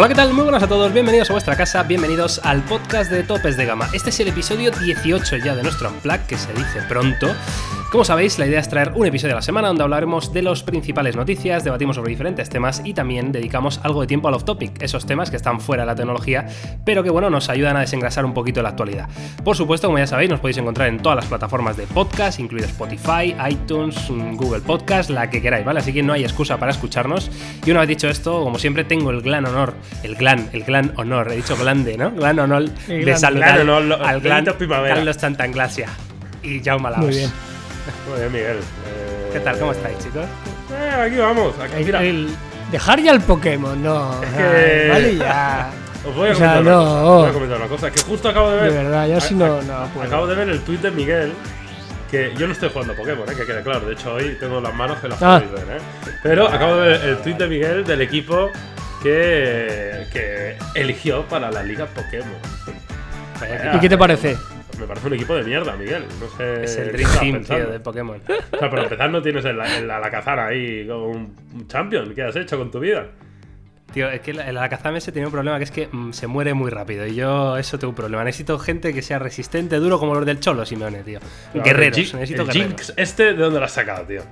Hola, ¿qué tal? Muy buenas a todos, bienvenidos a vuestra casa, bienvenidos al podcast de Topes de Gama. Este es el episodio 18 ya de nuestro Unplug, que se dice pronto. Como sabéis, la idea es traer un episodio a la semana donde hablaremos de las principales noticias, debatimos sobre diferentes temas y también dedicamos algo de tiempo al off-topic, esos temas que están fuera de la tecnología, pero que bueno, nos ayudan a desengrasar un poquito la actualidad. Por supuesto, como ya sabéis, nos podéis encontrar en todas las plataformas de podcast, incluidas Spotify, iTunes, Google Podcast, la que queráis, ¿vale? Así que no hay excusa para escucharnos. Y una vez dicho esto, como siempre, tengo el gran honor, el gran, el gran honor, he dicho grande, ¿no? Gran honor de saludar Gran honor, al gran. Carlos Santanglasia y Jaume Laos. Muy bien. Muy bien, Miguel. Eh, ¿Qué tal? ¿Cómo estáis, chicos? eh, aquí vamos. Aquí, El- mira, el- dejar ya el Pokémon, no. Es que- Vale, ya. os voy a o sea, comentar, una no. cosa, os voy a comentar una cosa. Que justo acabo de De ver. verdad, yo sí a- no, a- no puedo. Acabo de ver el tweet de Miguel. Que yo no estoy jugando Pokémon, eh, que quede claro. De hecho, hoy tengo las manos que las Ah. podéis ver. Eh. Pero acabo de ver el tweet de Miguel del equipo que, que eligió para la liga Pokémon. Vaya, ¿Y qué te parece? Me parece un equipo de mierda, Miguel. No sé. Es el Dream Team, tío, de Pokémon. O sea, para empezar, no tienes el, el Alakazam ahí como un, champion. ¿Qué has hecho con tu vida? Tío, es que el Alakazam ese tiene un problema que es que mm, se muere muy rápido. Y yo, eso tengo un problema. Necesito gente que sea resistente, duro como los del Cholo, Simeone, tío. Guerreros, el necesito el guerreros. Jinx, este, ¿de dónde lo has sacado, tío?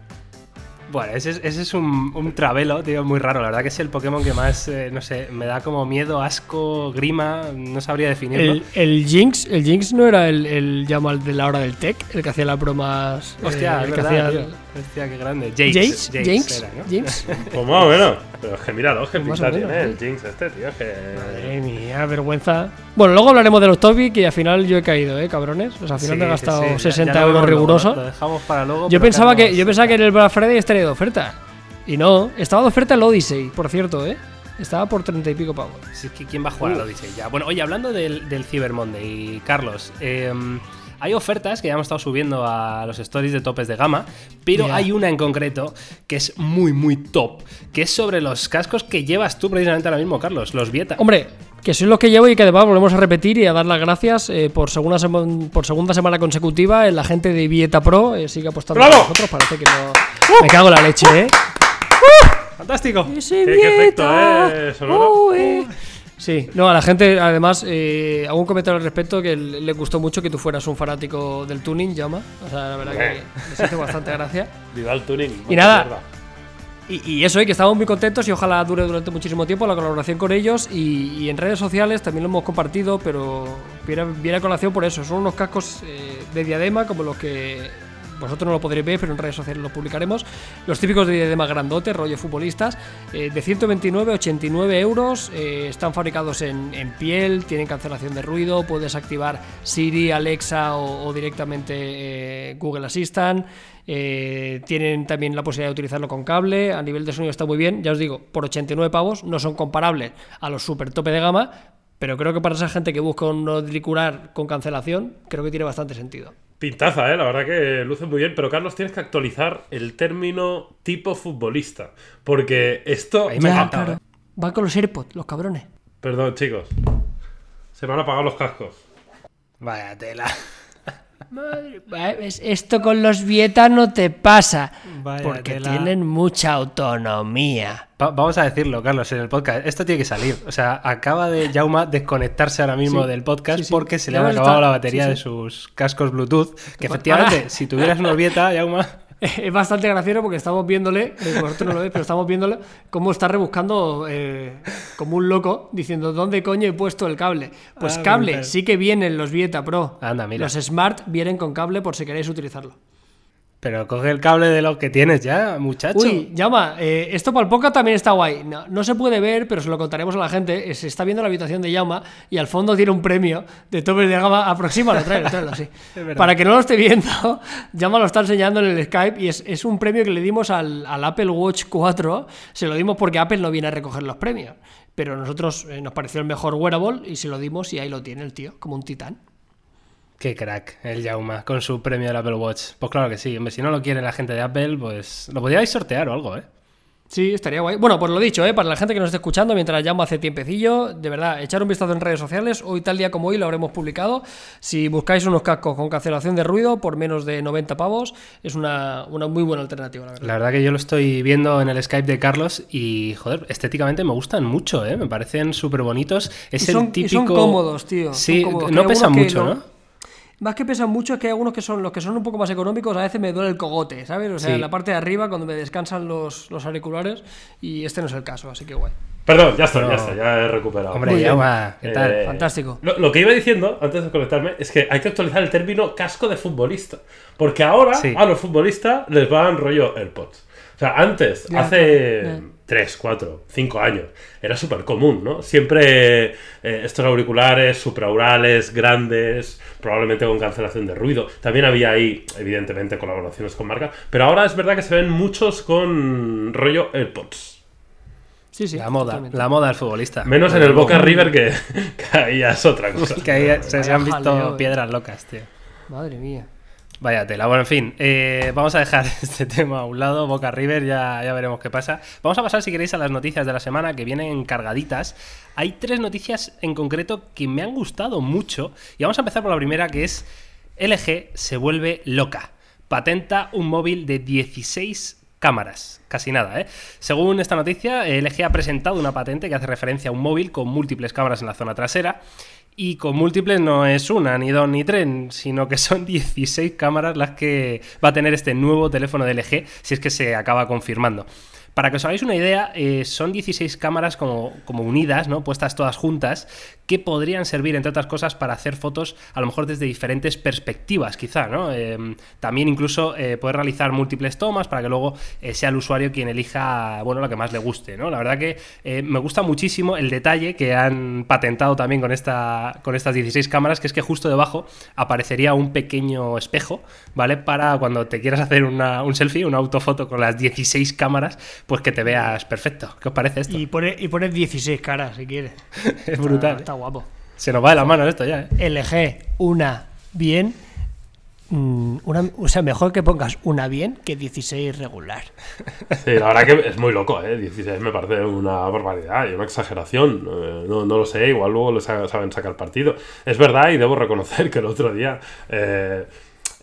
Bueno, ese es, ese es un, un travelo, tío, muy raro. La verdad que es el Pokémon que más, eh, no sé, me da como miedo, asco, grima. No sabría definirlo. El, el Jinx, el Jinx no era el, el llamal de la hora del tech, el que hacía las bromas. Hostia, eh, es el que verdad, hacía- tío. Hostia, qué grande. Jace. Jinx, Jace Jinx, era, ¿no? Jinx. Pues más o menos. Pero es que mira, dos que pinta tiene el Jinx este, tío. es Que... Madre mía, vergüenza. Bueno, luego hablaremos de los topics y al final yo he caído, ¿eh, cabrones? O sea, al final Sí, me he gastado sí, ya- 60 ya lo euros rigurosos. Lo dejamos para luego. Yo pensaba, que, yo pensaba que en el Black Friday estaría de oferta. Y no, estaba de oferta el Odyssey, por cierto, ¿eh? Estaba por 30 y pico pavos. Sí, es que ¿quién va a jugar a lo dice ya? Bueno, oye, hablando del, del Cyber Monday, Carlos, eh, hay ofertas que ya hemos estado subiendo a los stories de topes de gama, pero hay una en concreto que es muy, muy top, que es sobre los cascos que llevas tú precisamente ahora mismo, Carlos, los Vieta. Hombre, que soy los que llevo y que además volvemos a repetir y a dar las gracias eh, por, segunda por segunda semana consecutiva. eh, La gente de Vieta Pro eh, sigue apostando ¡Bravo! por nosotros. Parece que no. Me cago en la leche, ¿eh? ¡Fantástico! Ese ¿Qué- qué efecto, Vieta. eh, sonoro? Oh, eh. Sí, no, a la gente, además, eh, un comentario al respecto que le gustó mucho que tú fueras un fanático del tuning, llama. O sea, la verdad que les hizo bastante gracia. Viva el tuning. Y nada. Y, y eso, que estamos muy contentos y ojalá dure durante muchísimo tiempo la colaboración con ellos. Y, y en redes sociales también lo hemos compartido, pero viene, viene a colación por eso. Son unos cascos eh, de diadema, como los que vosotros no lo podréis ver, pero en redes sociales los publicaremos. Los típicos de diadema grandote, rollo futbolistas, eh, de 129, 89 euros. eh, están fabricados en, piel, tienen cancelación de ruido, puedes activar Siri, Alexa o, directamente eh, Google Assistant. Tienen también la posibilidad de utilizarlo con cable. A nivel de sonido está muy bien. Ya os digo, por 89 pavos no son comparables a los super tope de gama. Pero creo que para esa gente que busca un auricular con cancelación, creo que tiene bastante sentido. Pintaza, eh, la verdad que luce muy bien. Pero Carlos, tienes que actualizar el término tipo futbolista. Porque esto. Ahí me ha encantado, ¿eh? Van con los AirPods, los cabrones. Perdón, chicos. Se me han apagado los cascos. Vaya tela. Madre, esto con los Vieta no te pasa. Vaya porque tienen mucha autonomía. Va- vamos a decirlo, Carlos, en el podcast. Esto tiene que salir. O sea, acaba de Jauma desconectarse ahora mismo Sí. del podcast Sí, sí. porque se le hemos acabado la batería de sus cascos Bluetooth. Que efectivamente, ahora- si tuvieras una Vieta, Jauma. Es bastante gracioso porque estamos viéndole, eh, vosotros no lo veis, pero estamos viéndole cómo está rebuscando eh, como un loco, diciendo ¿dónde coño he puesto el cable? Pues Ah, cable, sí que vienen los Vieta Pro. Anda, mira. Los Smart vienen con cable por si queréis utilizarlo. Pero coge el cable de lo que tienes ya, muchacho. Uy, llama, eh, esto para el podcast también está guay. No, no se puede ver, pero se lo contaremos a la gente. Eh, Se está viendo la habitación de Llama y al fondo tiene un premio de topes de gama. Aproxímalo, tráelo, tráelo así. verdad. Para que no lo esté viendo, Llama lo está enseñando en el Skype y es, es un premio que le dimos al, al Apple Watch 4. Se lo dimos porque Apple no viene a recoger los premios. Pero nosotros eh, nos pareció el mejor wearable y se lo dimos y ahí lo tiene el tío, como un titán. Qué crack, el Jauma, con su premio del Apple Watch. Pues claro que sí, hombre, si no lo quiere la gente de Apple, pues lo podríais sortear o algo, ¿eh? Sí, estaría guay. Bueno, pues lo dicho, ¿eh? para la gente que nos esté escuchando mientras llamo hace tiempecillo, de verdad, echar un vistazo en redes sociales. Hoy, tal día como hoy, lo habremos publicado. Si buscáis unos cascos con cancelación de ruido por menos de 90 pavos, es una, una muy buena alternativa, la verdad. La verdad que yo lo estoy viendo en el Skype de Carlos y, joder, estéticamente me gustan mucho, ¿eh? Me parecen súper bonitos. Es Y son- el y típico... son cómodos, tío, Sí, cómodos. no pesan mucho, no- ¿no? Más que pesan mucho es que hay algunos que son los que son un poco más económicos, a veces me duele el cogote, ¿sabes? O sea, Sí. en la parte de arriba cuando me descansan los, los auriculares y este no es el caso, así que guay. Perdón, ya está, No. ya está, ya he recuperado. Hombre, bien. Jauma, ¿qué tal? Eh, Fantástico. Lo, lo que iba diciendo antes de conectarme es que hay que actualizar el término casco de futbolista. Porque ahora Sí. a los futbolistas les van rollo AirPods. O sea, antes, Ya, hace ya. 3, 4, 5 años, era súper común, ¿no? Siempre eh, estos auriculares supraurales, grandes, probablemente con cancelación de ruido. También había ahí, evidentemente, colaboraciones con marca. Pero ahora es verdad que se ven muchos con rollo AirPods. Sí, sí. la moda, la moda del futbolista. Menos en el Boca River, que, que ahí ya es otra cosa. que ahí se, se han visto eh. piedras locas, tío. Madre mía. Vaya tela. Bueno, en fin, eh, vamos a dejar este tema a un lado. Boca River, ya, ya veremos qué pasa. Vamos a pasar, si queréis, a las noticias de la semana que vienen cargaditas. Hay tres noticias en concreto que me han gustado mucho. Y vamos a empezar por la primera, que es LG se vuelve loca. Patenta un móvil de 16 cámaras. Casi nada, ¿eh? Según esta noticia, LG ha presentado una patente que hace referencia a un móvil con múltiples cámaras en la zona trasera. Y con múltiples no es una, ni dos, ni tres, sino que son 16 cámaras las que va a tener este nuevo teléfono de LG, si es que se acaba confirmando. Para que os hagáis una idea, eh, son 16 cámaras como, como unidas, ¿no? puestas todas juntas, que podrían servir, entre otras cosas, para hacer fotos a lo mejor desde diferentes perspectivas, quizá. ¿no? Eh, también incluso eh, poder realizar múltiples tomas para que luego eh, sea el usuario quien elija bueno, lo que más le guste. ¿no? La verdad que eh, me gusta muchísimo el detalle que han patentado también con, esta, con estas 16 cámaras, que es que justo debajo aparecería un pequeño espejo, ¿vale? Para cuando te quieras hacer una- un selfie, una autofoto con las 16 cámaras, pues que te veas perfecto. ¿Qué os parece esto? Y pone, y pone 16 caras, si quieres. es brutal. Está, está guapo. Se nos va de la mano esto ya, ¿eh? LG, una bien. mm, Una, o sea, mejor que pongas una bien que 16 regular. Sí, la verdad que es muy loco, ¿eh? 16 me parece una barbaridad y una exageración. Eh, no, no lo sé, igual luego le sa- saben sacar partido. Es verdad y debo reconocer que el otro día eh,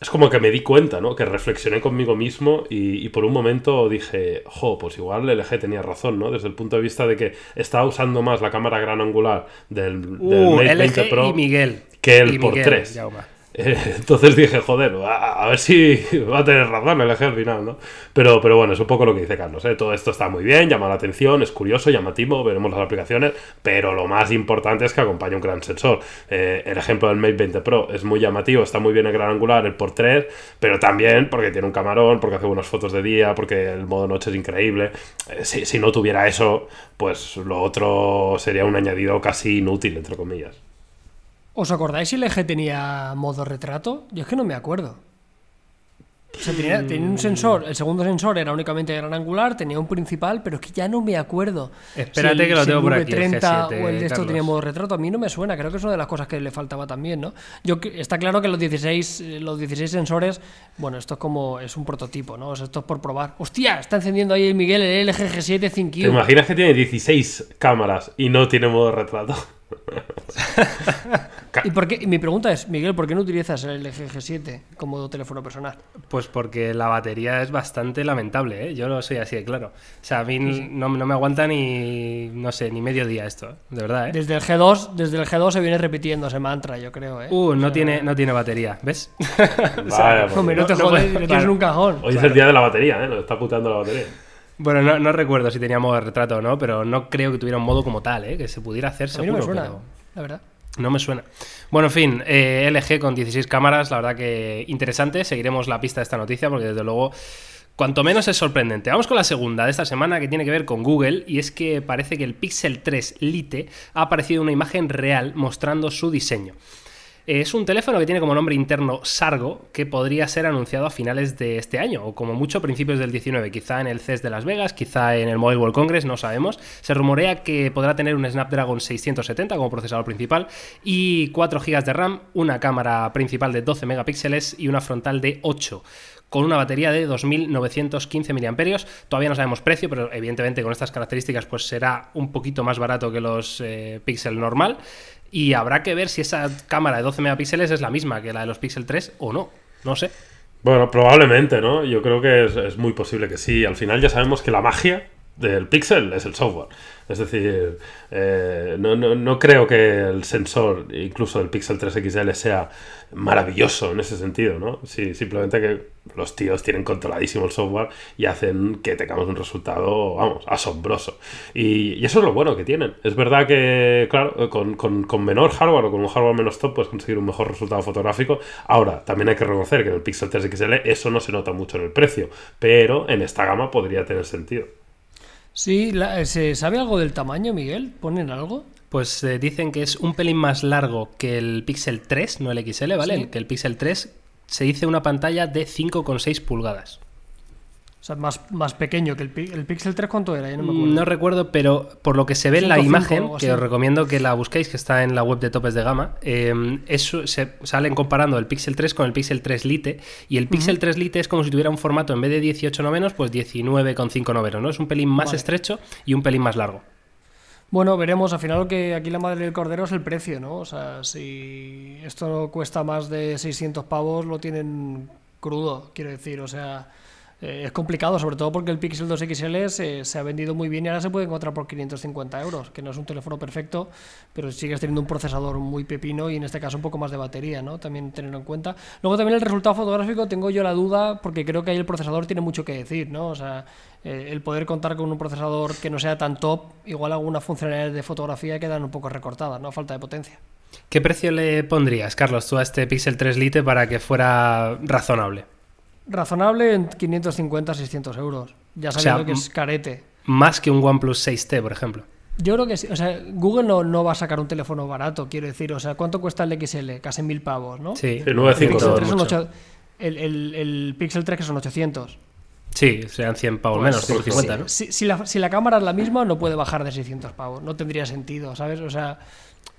es como que me di cuenta, ¿no? Que reflexioné conmigo mismo y, y por un momento dije, jo, pues igual LG tenía razón, ¿no? Desde el punto de vista de que estaba usando más la cámara gran angular del, del Uh, Mate LG 20 Pro y Miguel. que el Y por Miguel, 3. Jaume. Entonces dije, joder, a, ver si va a tener razón el eje al final, ¿no? Pero, pero bueno, es un poco lo que dice Carlos, ¿eh? Todo esto está muy bien, llama la atención, es curioso, llamativo, veremos las aplicaciones, pero lo más importante es que acompaña un gran sensor. Eh, el ejemplo del Mate 20 Pro es muy llamativo, está muy bien el gran angular, el por 3, pero también porque tiene un camarón, porque hace buenas fotos de día, porque el modo noche es increíble. Eh, si, si no tuviera eso, pues lo otro sería un añadido casi inútil, entre comillas. ¿Os acordáis si el LG tenía modo retrato? Yo es que no me acuerdo. O sea, tenía, tenía un sensor, el segundo sensor era únicamente gran angular, tenía un principal, pero es que ya no me acuerdo. Espérate Si el- que lo si tengo el por aquí, el V30 G7, o el de esto tenía modo retrato, a mí no me suena, creo que es una de las cosas que le faltaba también, ¿no? Yo que- está claro que los 16, eh, los 16 sensores, bueno, esto es como es un prototipo, ¿no? O sea, esto es por probar. ¡Hostia! Está encendiendo ahí el Miguel el LG G7 ¿Te ThinQ. imaginas que tiene 16 cámaras y no tiene modo retrato? ¿Y, por qué? mi pregunta es, Miguel, ¿por qué no utilizas el LG G7 como teléfono personal? Pues porque la batería es bastante lamentable, ¿eh? Yo lo soy así de claro. O sea, a mí no, no me aguanta ni, no sé, ni medio día esto, de verdad, ¿eh? Desde el G2, desde el G2 se viene repitiendo ese mantra, yo creo, ¿eh? Uh, no, tiene, no tiene batería, ¿ves? Vaya, por Hombre, no te no jodes, lo tienes claro. en un cajón. Hoy es el día de la batería, ¿eh? Nos está puteando la batería. bueno, no, no recuerdo si tenía modo de retrato o no, pero no creo que tuviera un modo como tal, ¿eh? Que se pudiera hacer A mí no seguro. me suena, pero- la verdad. No me suena. Bueno, en fin, eh, LG con 16 cámaras, la verdad que interesante. Seguiremos la pista de esta noticia porque desde luego, cuanto menos es sorprendente. Vamos con la segunda de esta semana que tiene que ver con Google y es que parece que el Pixel 3 Lite ha aparecido una imagen real mostrando su diseño. Es un teléfono que tiene como nombre interno Sargo, que podría ser anunciado a finales de este año, o como mucho principios del 19, quizá en el CES de Las Vegas, quizá en el Mobile World Congress, no sabemos. Se rumorea que podrá tener un Snapdragon 670 como procesador principal y 4 GB de RAM, una cámara principal de 12 megapíxeles y una frontal de 8 con una batería de 2.915 mAh. Todavía no sabemos precio, pero evidentemente con estas características pues será un poquito más barato que los eh, Pixel normal. Y habrá que ver si esa cámara de 12 megapíxeles es la misma que la de los Pixel 3 o no. No sé. Bueno, probablemente, ¿no? Yo creo que es, es muy posible que sí. Al final ya sabemos que la magia del Pixel es el software. Es decir, eh, no, no, no, creo que el sensor, incluso del Pixel 3 XL, sea maravilloso en ese sentido, ¿no? Sí, simplemente que los tíos tienen controladísimo el software y hacen que tengamos un resultado, vamos, asombroso. Y, eso es lo bueno que tienen. Es verdad que, claro, con, con, con, menor hardware o con un hardware menos top puedes conseguir un mejor resultado fotográfico. Ahora, también hay que reconocer que en el Pixel 3 XL eso no se nota mucho en el precio, pero en esta gama podría tener sentido. Sí, la, ¿se sabe algo del tamaño, Miguel? ¿Ponen algo? Pues eh, dicen que es un pelín más largo que el Pixel 3, no el XL, ¿vale? Sí. Que el Pixel 3 se dice una pantalla de 5,6 pulgadas. O sea, más, más pequeño que el, el, Pixel 3, ¿cuánto era? Yo no, me acuerdo. no recuerdo, pero por lo que se ve en la imagen, que os recomiendo que la busquéis, que está en la web de topes de gama, eh, eso se salen comparando el Pixel 3 con el Pixel 3 Lite, y el Pixel uh -huh. 3 Lite es como si tuviera un formato en vez de 18 novenos, pues 19,5 novenos, ¿no? Es un pelín más vale. estrecho y un pelín más largo. Bueno, veremos. Al final que aquí la madre del cordero es el precio, ¿no? O sea, si esto cuesta más de 600 pavos, lo tienen crudo, quiero decir. O sea, eh, es complicado, sobre todo porque el Pixel 2 XL se, se, ha vendido muy bien y ahora se puede encontrar por 550 euros, que no es un teléfono perfecto, pero sigues teniendo un procesador muy pepino y en este caso un poco más de batería, ¿no? También tenerlo en cuenta. Luego también el resultado fotográfico tengo yo la duda porque creo que ahí el procesador tiene mucho que decir, ¿no? O sea, eh, el poder contar con un procesador que no sea tan top, igual algunas funcionalidades de fotografía quedan un poco recortadas, ¿no? Falta de potencia. ¿Qué precio le pondrías, Carlos, tú a este Pixel 3 Lite para que fuera razonable? Razonable en 550-600 euros. Ya sabiendo o sea, que es carete. Más que un OnePlus 6T, por ejemplo. Yo creo que sí. O sea, Google no, no, va a sacar un teléfono barato, quiero decir. O sea, ¿cuánto cuesta el XL? Casi mil pavos, ¿no? Sí, el 9,5. El, el, el, Pixel 3 que son 800. Sí, sean 100 pavos pues, menos, 150, sí, ¿no? Si, si, la, si la cámara es la misma, no puede bajar de 600 pavos. No tendría sentido, ¿sabes? O sea,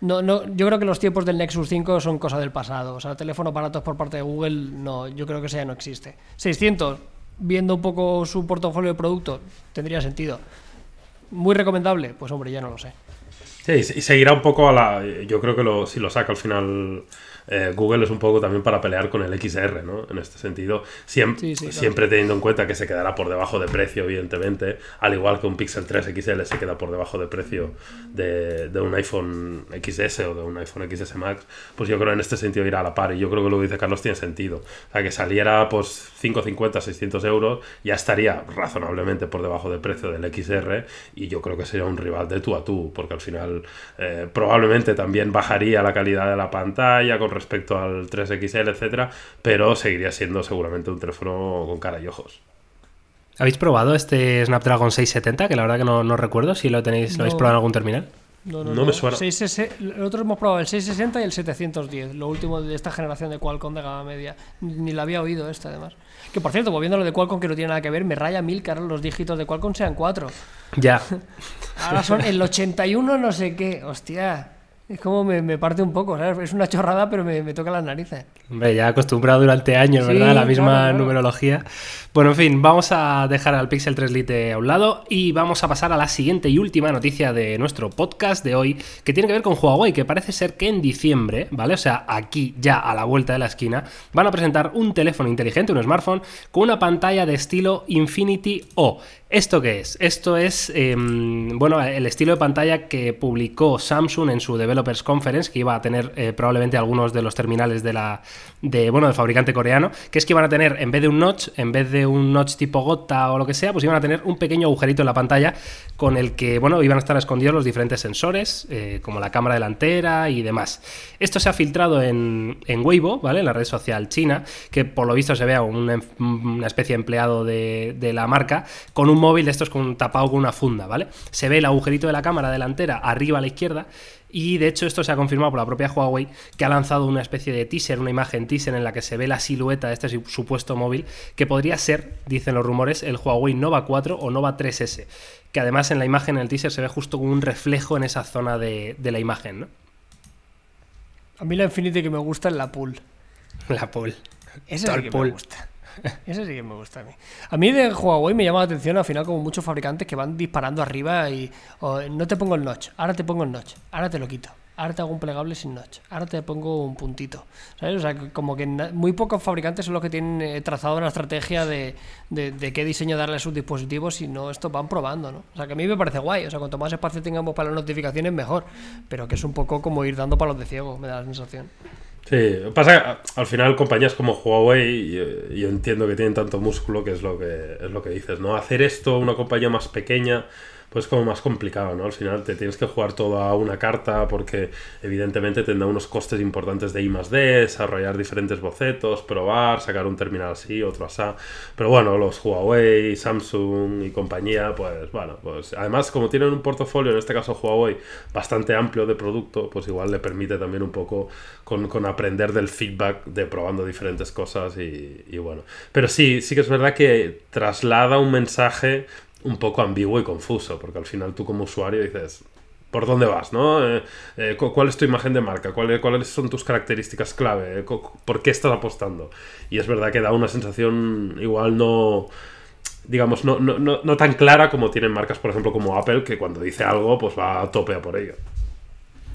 no, no, yo creo que los tiempos del Nexus 5 son cosa del pasado. O sea, teléfonos baratos por parte de Google, no, yo creo que ese ya no existe. 600, viendo un poco su portafolio de productos, tendría sentido. Muy recomendable, pues hombre, ya no lo sé. Sí, y seguirá un poco a la. Yo creo que lo, si lo saca al final eh, Google es un poco también para pelear con el XR, ¿no? En este sentido, siempre, sí, sí, siempre claro. teniendo en cuenta que se quedará por debajo de precio, evidentemente, al igual que un Pixel 3 XL se queda por debajo de precio de, de, un iPhone XS o de un iPhone XS Max, pues yo creo en este sentido irá a la par y yo creo que lo que dice Carlos tiene sentido. O sea, que saliera pues 550, 600 euros, ya estaría razonablemente por debajo de precio del XR y yo creo que sería un rival de tú a tú, porque al final eh, probablemente también bajaría la calidad de la pantalla con respecto al 3XL, etcétera, pero seguiría siendo seguramente un teléfono con cara y ojos. ¿Habéis probado este Snapdragon 670? Que la verdad que no, no recuerdo si lo tenéis, no. lo habéis probado en algún terminal. No, no, no, me suena. 6, nosotros hemos probado el 660 y el 710, lo último de esta generación de Qualcomm de gama media. Ni la había oído esta, además. Que por cierto, volviendo a lo de Qualcomm, que no tiene nada que ver, me raya mil que ahora los dígitos de Qualcomm sean 4. Ya. ahora son el 81 no sé qué, hostia. Es como me, me, parte un poco, ¿sabes? Es una chorrada, pero me, me toca las narices. Hombre, ya acostumbrado durante años, ¿verdad? Sí, la misma claro, claro. numerología. Bueno, en fin, vamos a dejar al Pixel 3 Lite a un lado y vamos a pasar a la siguiente y última noticia de nuestro podcast de hoy, que tiene que ver con Huawei, que parece ser que en diciembre, ¿vale? O sea, aquí ya a la vuelta de la esquina, van a presentar un teléfono inteligente, un smartphone, con una pantalla de estilo Infinity O. ¿Esto qué es? Esto es, eh, bueno, el estilo de pantalla que publicó Samsung en su Developers Conference, que iba a tener eh, probablemente algunos de los terminales de la, de, bueno, del fabricante coreano, que es que iban a tener, en vez de un notch, en vez de un notch tipo gota o lo que sea, pues iban a tener un pequeño agujerito en la pantalla con el que, bueno, iban a estar escondidos los diferentes sensores, eh, como la cámara delantera y demás. Esto se ha filtrado en, en Weibo, ¿vale? En la red social china, que por lo visto se vea una, una especie de empleado de, de, la marca con un móvil de estos con, tapado con una funda, ¿vale? Se ve el agujerito de la cámara delantera arriba a la izquierda y de hecho esto se ha confirmado por la propia Huawei, que ha lanzado una especie de teaser, una imagen teaser en la que se ve la silueta de este supuesto móvil, que podría ser, dicen los rumores, el Huawei Nova 4 o Nova 3S, que además en la imagen, en el teaser, se ve justo como un reflejo en esa zona de, de la imagen, ¿no? A mí la Infinity que me gusta es la pool. La pool. Esa es la que me gusta. Ese sí que me gusta a mí. A mí de Huawei me llama la atención al final como muchos fabricantes que van disparando arriba y no te pongo el notch, ahora te pongo el notch, ahora te lo quito, ahora te hago un plegable sin notch, ahora te pongo un puntito. ¿Sabes? O sea, como que muy pocos fabricantes son los que tienen eh, trazado una estrategia de, de, qué diseño darle a sus dispositivos y no esto van probando, ¿no? O sea, que a mí me parece guay. O sea, cuanto más espacio tengamos para las notificaciones, mejor. Pero que es un poco como ir dando palos de ciego, me da la sensación. Sí, pasa que al final compañías como Huawei, yo, yo, entiendo que tienen tanto músculo, que es lo que es lo que dices, ¿no? Hacer esto una compañía más pequeña, pues como más complicado, ¿no? Al final te tienes que jugar todo a una carta porque evidentemente tendrá unos costes importantes de I D, desarrollar diferentes bocetos, probar, sacar un terminal así, otro así. Pero bueno, los Huawei, Samsung y compañía, pues bueno, pues además como tienen un portafolio, en este caso Huawei, bastante amplio de producto, pues igual le permite también un poco con, aprender del feedback de probando diferentes cosas y bueno. Pero sí, sí que es verdad que traslada un mensaje un poco ambiguo y confuso, porque al final tú como usuario dices, ¿por dónde vas? ¿no? Eh, eh, ¿Cuál es tu imagen de marca? ¿Cuáles, ¿Cuáles son tus características clave? ¿Por qué estás apostando? Y es verdad que da una sensación igual no digamos, no, no, no, no tan clara como tienen marcas, por ejemplo, como Apple, que cuando dice algo, pues va a tope a por ello.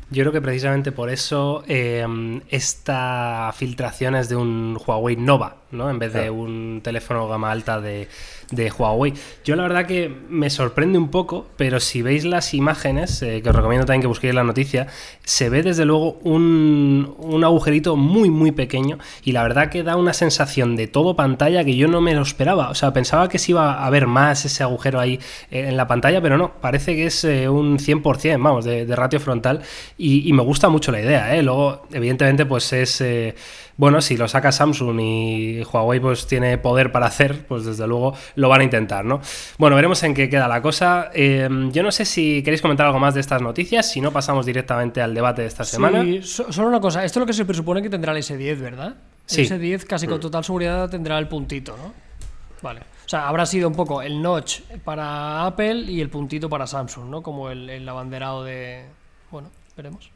Yo creo que precisamente por eso eh, esta filtración es de un Huawei Nova, ¿no? En vez de un teléfono gama alta de, de Huawei. Yo la verdad que me sorprende un poco, pero si veis las imágenes, eh, que os recomiendo también que busquéis la noticia, se ve desde luego un, un, agujerito muy muy pequeño y la verdad que da una sensación de todo pantalla que yo no me lo esperaba. O sea, pensaba que se iba a ver más ese agujero ahí eh, en la pantalla, pero no, parece que es eh, un 100%, vamos, de, de ratio frontal y, y, me gusta mucho la idea. ¿eh? Luego, evidentemente, pues es bueno, si lo saca Samsung y Huawei pues tiene poder para hacer, pues desde luego lo van a intentar, ¿no? Bueno, veremos en qué queda la cosa. Eh, yo no sé si queréis comentar algo más de estas noticias, si no pasamos directamente al debate de esta sí, semana. So, solo una cosa, esto es lo que se presupone que tendrá el S10, ¿verdad? Sí. El S10 casi con total seguridad tendrá el puntito, ¿no? Vale. O sea, habrá sido un poco el notch para Apple y el puntito para Samsung, ¿no? Como el, el abanderado de... Bueno, veremos.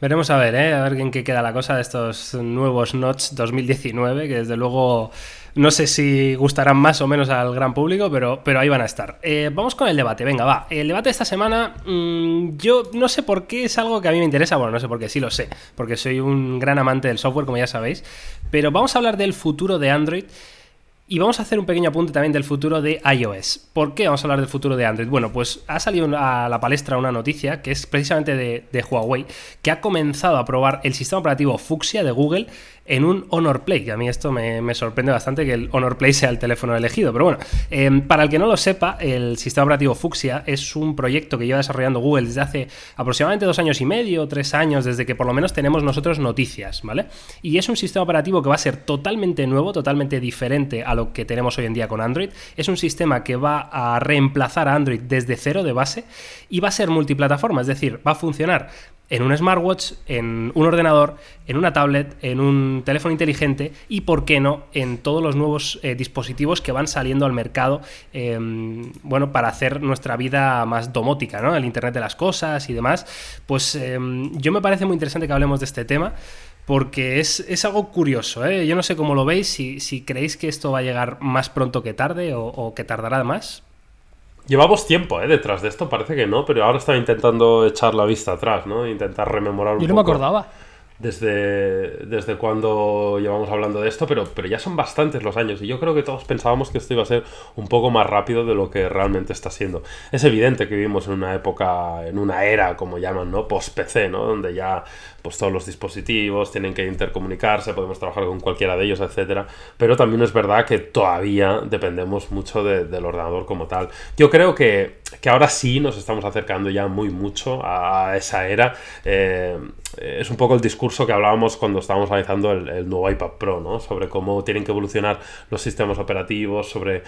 Veremos a ver, ¿eh? a ver en qué queda la cosa de estos nuevos Notch 2019, que desde luego no sé si gustarán más o menos al gran público, pero, pero ahí van a estar. Eh, vamos con el debate, venga, va. El debate de esta semana, mmm, yo no sé por qué es algo que a mí me interesa, bueno, no sé por qué, sí lo sé, porque soy un gran amante del software, como ya sabéis, pero vamos a hablar del futuro de Android. Y vamos a hacer un pequeño apunte también del futuro de iOS. ¿Por qué vamos a hablar del futuro de Android? Bueno, pues ha salido a la palestra una noticia que es precisamente de, de Huawei, que ha comenzado a probar el sistema operativo Fuchsia de Google en un Honor Play, que a mí esto me, sorprende bastante que el Honor Play sea el teléfono elegido, pero bueno, eh, para el que no lo sepa, el sistema operativo Fuchsia es un proyecto que lleva desarrollando Google desde hace aproximadamente dos años y medio, tres años, desde que por lo menos tenemos nosotros noticias, ¿vale? Y es un sistema operativo que va a ser totalmente nuevo, totalmente diferente a lo que tenemos hoy en día con Android. Es un sistema que va a reemplazar a Android desde cero de base y va a ser multiplataforma, es decir, va a funcionar en un smartwatch, en un ordenador, en una tablet, en un teléfono inteligente y, por qué no, en todos los nuevos eh, dispositivos que van saliendo al mercado, eh, bueno, para hacer nuestra vida más domótica, ¿no? El Internet de las cosas y demás. Pues eh, yo me parece muy interesante que hablemos de este tema. Porque es, es algo curioso, ¿eh? Yo no sé cómo lo veis, si, si, creéis que esto va a llegar más pronto que tarde o, o que tardará más. Llevamos tiempo, ¿eh? Detrás de esto, parece que no, pero ahora estaba intentando echar la vista atrás, ¿no? Intentar rememorar un Yo no poco. me acordaba. desde, desde cuando llevamos hablando de esto, pero, pero ya son bastantes los años y yo creo que todos pensábamos que esto iba a ser un poco más rápido de lo que realmente está siendo. Es evidente que vivimos en una época, en una era, como llaman, ¿no? Post-PC, ¿no? Donde ya pues todos los dispositivos tienen que intercomunicarse, podemos trabajar con cualquiera de ellos, etcétera. Pero también es verdad que todavía dependemos mucho del ordenador como tal. Yo creo que, que, ahora sí nos estamos acercando ya muy mucho a esa era. Eh, es un poco el discurso que hablábamos cuando estábamos analizando el, el nuevo iPad Pro, ¿no? Sobre cómo tienen que evolucionar los sistemas operativos, sobre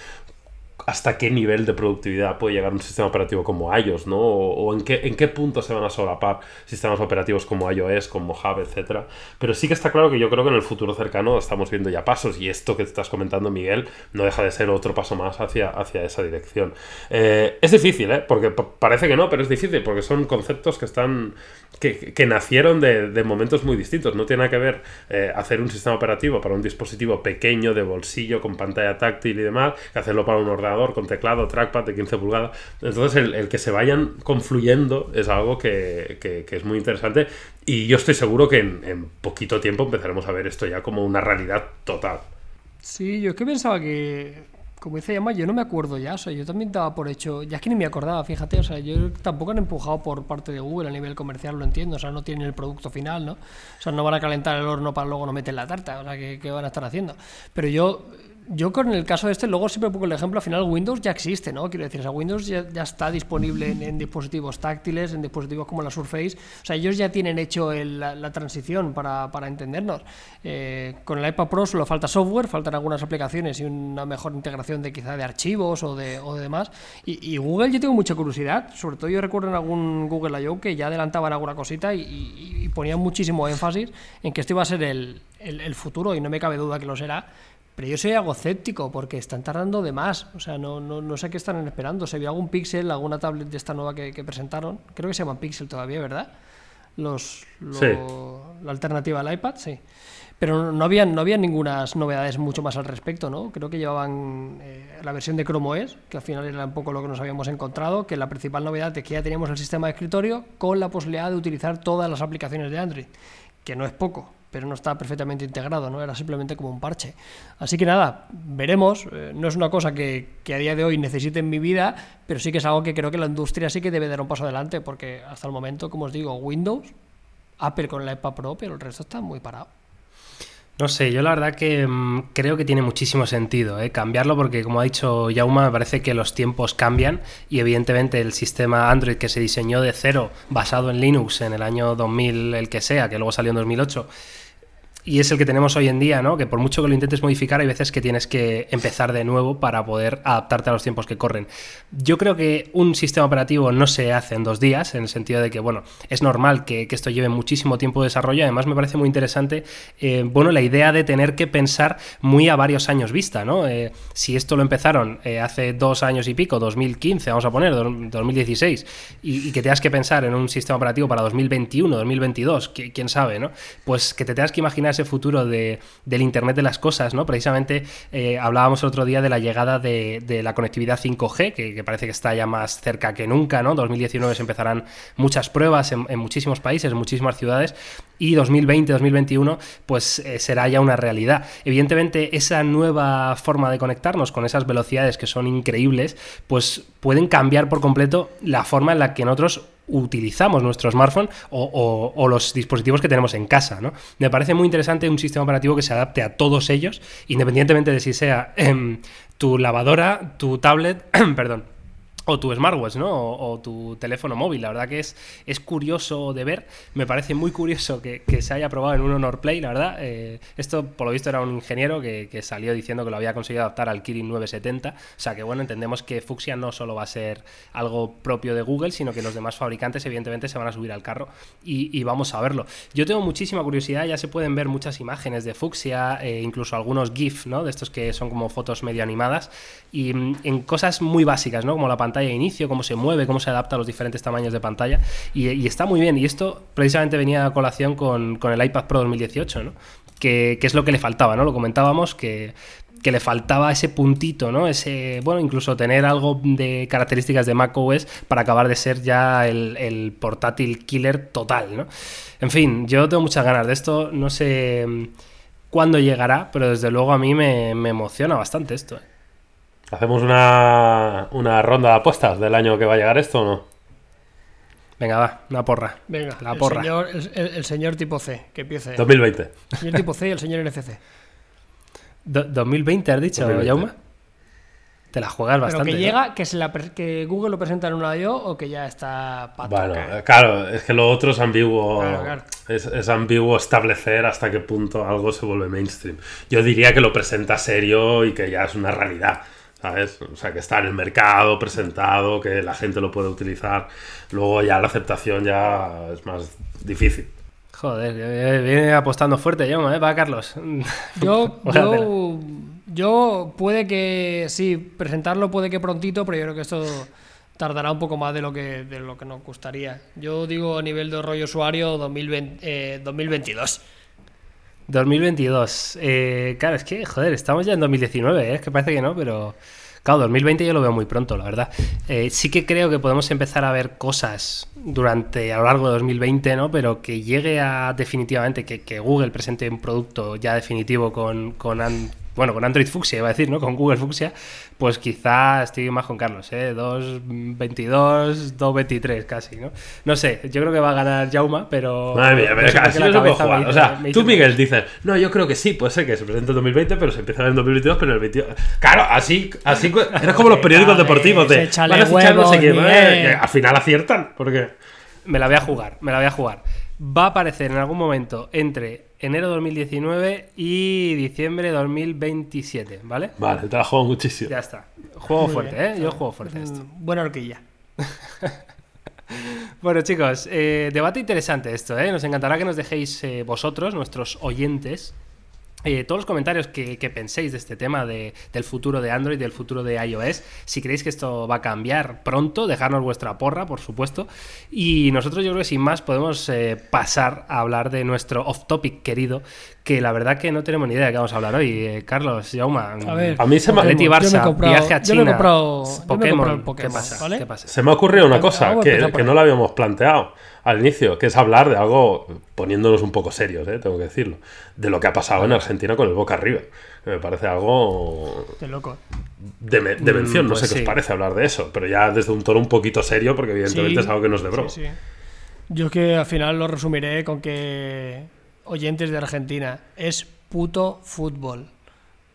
hasta qué nivel de productividad puede llegar un sistema operativo como iOS, ¿no? O, en, qué, en qué punto se van a solapar sistemas operativos como iOS, como Mojave, etcétera. Pero sí que está claro que yo creo que en el futuro cercano estamos viendo ya pasos y esto que te estás comentando, Miguel, no deja de ser otro paso más hacia, hacia esa dirección. Eh, es difícil, ¿eh? Porque parece que no, pero es difícil porque son conceptos que están que, que nacieron de, de, momentos muy distintos. No tiene nada que ver eh, hacer un sistema operativo para un dispositivo pequeño de bolsillo con pantalla táctil y demás que hacerlo para un ordenador con teclado, trackpad de 15 pulgadas. Entonces, el, que se vayan confluyendo es algo que, es muy interesante. Y yo estoy seguro que en, poquito tiempo empezaremos a ver esto ya como una realidad total. Sí, yo es que pensaba que, como dice Yama, yo no me acuerdo ya, o sea, yo también estaba por hecho, ya es que ni me acordaba, fíjate, o sea, yo tampoco han empujado por parte de Google a nivel comercial, lo entiendo, o sea, no tienen el producto final, ¿no? O sea, no van a calentar el horno para luego no meter la tarta, o sea, ¿qué, van a estar haciendo? Pero yo yo con el caso de este, luego siempre pongo el ejemplo, al final Windows ya existe, ¿no? Quiero decir, o sea, Windows ya, está disponible en, dispositivos táctiles, en dispositivos como la Surface, o sea, ellos ya tienen hecho la, transición para, para entendernos. Eh, con el iPad Pro solo falta software, faltan algunas aplicaciones y una mejor integración de quizá de archivos o de, o de demás. Y, Google yo tengo mucha curiosidad, sobre todo yo recuerdo en algún Google I.O. que ya adelantaban alguna cosita y, y, ponían muchísimo énfasis en que esto iba a ser el, el futuro y no me cabe duda que lo será pero yo soy algo escéptico porque están tardando de más. O sea, no, no, no sé qué están esperando. Se vio algún Pixel, alguna tablet de esta nueva que, presentaron. Creo que se llaman Pixel todavía, ¿verdad? Los, La alternativa al iPad, sí. Pero no habían, no había ninguna novedades mucho más al respecto, ¿no? Creo que llevaban eh, la versión de Chrome OS, que al final era un poco lo que nos habíamos encontrado, que la principal novedad es que ya teníamos el sistema de escritorio con la posibilidad de utilizar todas las aplicaciones de Android, que no es poco pero no está perfectamente integrado, ¿no? Era simplemente como un parche. Así que nada, veremos. Eh, no es una cosa que, a día de hoy necesite en mi vida, pero sí que es algo que creo que la industria sí que debe dar un paso adelante, porque hasta el momento, como os digo, Windows, Apple con la iPad Pro, pero el resto está muy parado. No sé, yo la verdad que mm, creo que tiene muchísimo sentido ¿eh? cambiarlo porque como ha dicho Yauma, me parece que los tiempos cambian y evidentemente el sistema Android que se diseñó de cero basado en Linux en el año 2000, el que sea, que luego salió en 2008, y es el que tenemos hoy en día, ¿no? Que por mucho que lo intentes modificar, hay veces que tienes que empezar de nuevo para poder adaptarte a los tiempos que corren. Yo creo que un sistema operativo no se hace en dos días, en el sentido de que, bueno, es normal que, esto lleve muchísimo tiempo de desarrollo. Además, me parece muy interesante, eh, bueno, la idea de tener que pensar muy a varios años vista, ¿no? Eh, si esto lo empezaron eh, hace dos años y pico, 2015, vamos a poner, 2016, y, y, que tengas que pensar en un sistema operativo para 2021, 2022, quién sabe, ¿no? Pues que te tengas que imaginar ese futuro de, del Internet de las cosas, ¿no? Precisamente eh, hablábamos el otro día de la llegada de, la conectividad 5G, que, parece que está ya más cerca que nunca, ¿no? 2019 se empezarán muchas pruebas en, muchísimos países, en muchísimas ciudades, y 2020, 2021, pues eh, será ya una realidad. Evidentemente, esa nueva forma de conectarnos con esas velocidades que son increíbles, pues pueden cambiar por completo la forma en la que nosotros utilizamos nuestro smartphone o, los dispositivos que tenemos en casa. ¿no? Me parece muy interesante un sistema operativo que se adapte a todos ellos, independientemente de si sea em, tu lavadora, tu tablet, perdón, o tu smartwatch, ¿no? O, tu teléfono móvil. La verdad que es, es curioso de ver. Me parece muy curioso que, se haya probado en un Honor Play, la verdad. Eh, esto, por lo visto, era un ingeniero que, salió diciendo que lo había conseguido adaptar al Kirin 970. O sea que, bueno, entendemos que Fuxia no solo va a ser algo propio de Google, sino que los demás fabricantes, evidentemente, se van a subir al carro y, vamos a verlo. Yo tengo muchísima curiosidad. Ya se pueden ver muchas imágenes de Fuxia, eh, incluso algunos GIF, ¿no? De estos que son como fotos medio animadas. Y mm, en cosas muy básicas, ¿no? Como la pantalla pantalla de inicio, cómo se mueve, cómo se adapta a los diferentes tamaños de pantalla. Y, está muy bien. Y esto precisamente venía a colación con, el iPad Pro 2018, ¿no? Que, es lo que le faltaba, ¿no? Lo comentábamos que que le faltaba ese puntito, ¿no? Ese, bueno, incluso tener algo de características de macOS para acabar de ser ya el, el portátil killer total, ¿no? En fin, yo tengo muchas ganas de esto, no sé mm, cuándo llegará, pero desde luego a mí me, me emociona bastante esto. ¿eh? ¿Hacemos una, una ronda de apuestas del año que va a llegar esto o no? Venga, va, una porra. Venga, la el porra. señor, el, el- el señor tipo C, que empiece. 2020. El señor tipo C y el señor NFC. Do- 2020 has dicho, 2020. Yauma. Te la juegas Pero bastante. que ¿no? llega, que, se la pre- que Google lo presenta en una yo o que ya está para Bueno, claro, es que lo otro es ambiguo. Claro, claro. Es, es ambiguo establecer hasta qué punto algo se vuelve mainstream. Yo diría que lo presenta serio y que ya es una realidad. ¿Sabes? O sea, que está en el mercado presentado, que la gente lo puede utilizar. Luego ya la aceptación ya es más difícil. Joder, eh, viene apostando fuerte, Yauma, ¿eh? Va, Carlos. Yo, yo, yo puede que sí, presentarlo puede que prontito, pero yo creo que esto tardará un poco más de lo que, de lo que nos gustaría. Yo digo a nivel de rollo usuario 2020, eh, 2022. 2022. Eh, claro, es que, joder, estamos ya en 2019, ¿eh? es que parece que no, pero. Claro, 2020 yo lo veo muy pronto, la verdad. Eh, sí que creo que podemos empezar a ver cosas durante a lo largo de 2020, ¿no? Pero que llegue a definitivamente que, que Google presente un producto ya definitivo con, con bueno, con Android Fuchsia, iba a decir, ¿no? Con Google Fuchsia, pues quizá estoy más con Carlos, ¿eh? 2.22, 2.23 casi, ¿no? No sé, yo creo que va a ganar Jauma, pero... Madre mía, pero no sé qué no se puede cabeza me jugar. O sea, me tú, Miguel, dices, no, yo creo que sí, puede ser que se presente en 2020, pero se empieza en 2022, pero en el 22. Claro, así, así eres como los periódicos Échale, deportivos de. Van a fichar no sé huevos, quién, ¿eh? Al final aciertan, porque. Me la voy a jugar, me la voy a jugar. Va a aparecer en algún momento entre enero 2019 y diciembre 2027, ¿vale? Vale, te la juego muchísimo. Ya está. Juego Muy fuerte, bien. ¿eh? Yo juego fuerte esto. Mm, Buena horquilla. Bueno, chicos, eh, debate interesante esto, ¿eh? Nos encantará que nos dejéis eh, vosotros, nuestros oyentes, eh, todos los comentarios que, que penséis de este tema de- del futuro de Android, del futuro de iOS. Si creéis que esto va a cambiar pronto, dejadnos vuestra porra, por supuesto. Y nosotros, yo creo que sin más, podemos eh, pasar a hablar de nuestro off-topic querido, que la verdad que no tenemos ni idea de qué vamos a hablar hoy. Eh, Carlos, Jauma. A ver, A mí se me- Barça, comprado- viaje a China, Pokémon. ¿Qué Pokémon, pasa? ¿vale? ¿Qué pasa? Se me ha ocurrido una cosa que, que no la habíamos planteado al inicio, que es hablar de algo, poniéndonos un poco serios, ¿eh? tengo que decirlo, de lo que ha pasado en Argentina con el Boca que Me parece algo Qué loco. de, me- de mención, Mm, no pues sé qué os parece hablar de eso, pero ya desde un tono un poquito serio, porque evidentemente Sí, es algo que nos de broma. sí, sí. Yo que al final lo resumiré con que oyentes de Argentina es puto fútbol.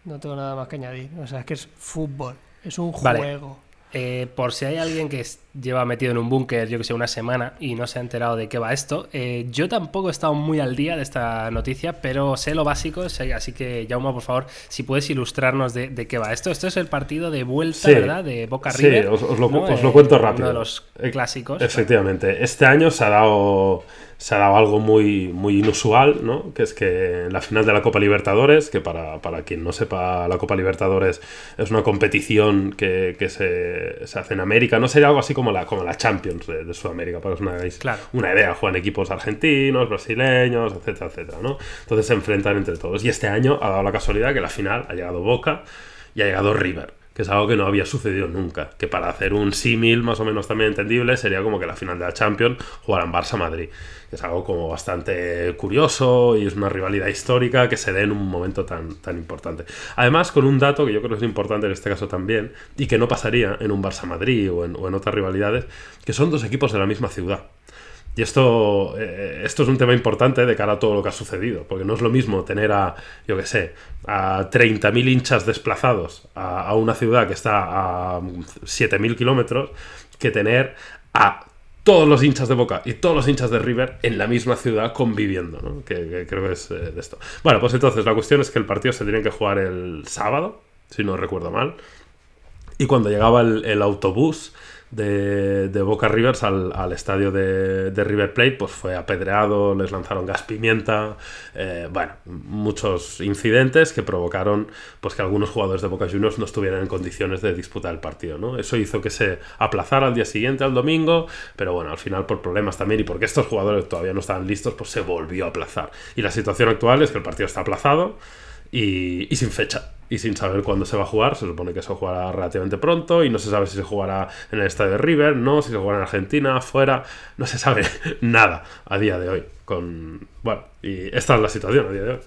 No tengo nada más que añadir. O sea, es que es fútbol. Es un Vale. juego. Eh, por si hay alguien que es- lleva metido en un búnker, yo que sé, una semana y no se ha enterado de qué va esto, eh, yo tampoco he estado muy al día de esta noticia, pero sé lo básico, sé- así que, Jauma, por favor, si puedes ilustrarnos de, de qué va esto. Esto es el partido de vuelta, Sí. ¿verdad? De Boca Sí, River. os- os lo cu- ¿no? os lo Eh, cuento rápido. Uno de los Eh, clásicos. Efectivamente, este año se ha dado se ha dado algo muy, muy inusual, ¿no? Que es que en la final de la Copa Libertadores, que para, para quien no sepa, la Copa Libertadores es una competición que, que se, se hace en América, no sería algo así como la, como la Champions de, de Sudamérica, para que os hagáis Claro. una idea. Juegan equipos argentinos, brasileños, etcétera, etcétera, ¿no? Entonces se enfrentan entre todos. Y este año ha dado la casualidad que la final ha llegado Boca y ha llegado River, que es algo que no había sucedido nunca. Que para hacer un símil más o menos también entendible sería como que la final de la Champions jugaran Barça-Madrid. Es algo como bastante curioso y es una rivalidad histórica que se dé en un momento tan, tan importante. Además, con un dato que yo creo que es importante en este caso también, y que no pasaría en un Barça-Madrid o en otras rivalidades, que son dos equipos de la misma ciudad. Y esto, eh, esto es un tema importante de cara a todo lo que ha sucedido, porque no es lo mismo tener a, yo qué sé, a 30.000 hinchas desplazados a, a una ciudad que está a 7.000 kilómetros que tener a todos los hinchas de Boca y todos los hinchas de River en la misma ciudad conviviendo, ¿no? que, creo que es eh, de esto. Bueno, pues entonces la cuestión es que el partido se tiene que jugar el sábado, si no recuerdo mal, y cuando llegaba el autobús de, de Boca Rivers al, al estadio de, de River Plate, pues fue apedreado, les lanzaron gas pimienta, eh, bueno, muchos incidentes que provocaron pues que algunos jugadores de Boca Juniors no estuvieran en condiciones de disputar el partido, ¿no? Eso hizo que se aplazara al día siguiente, al domingo, pero bueno, al final por problemas también y porque estos jugadores todavía no estaban listos, pues se volvió a aplazar. Y la situación actual es que el partido está aplazado y, y sin fecha. Y sin saber cuándo se va a jugar. Se supone que se jugará relativamente pronto y no se sabe si se jugará en el estadio de River, no, si se jugará en Argentina, fuera, no se sabe nada a día de hoy. Con, bueno, y esta es la situación a día de hoy.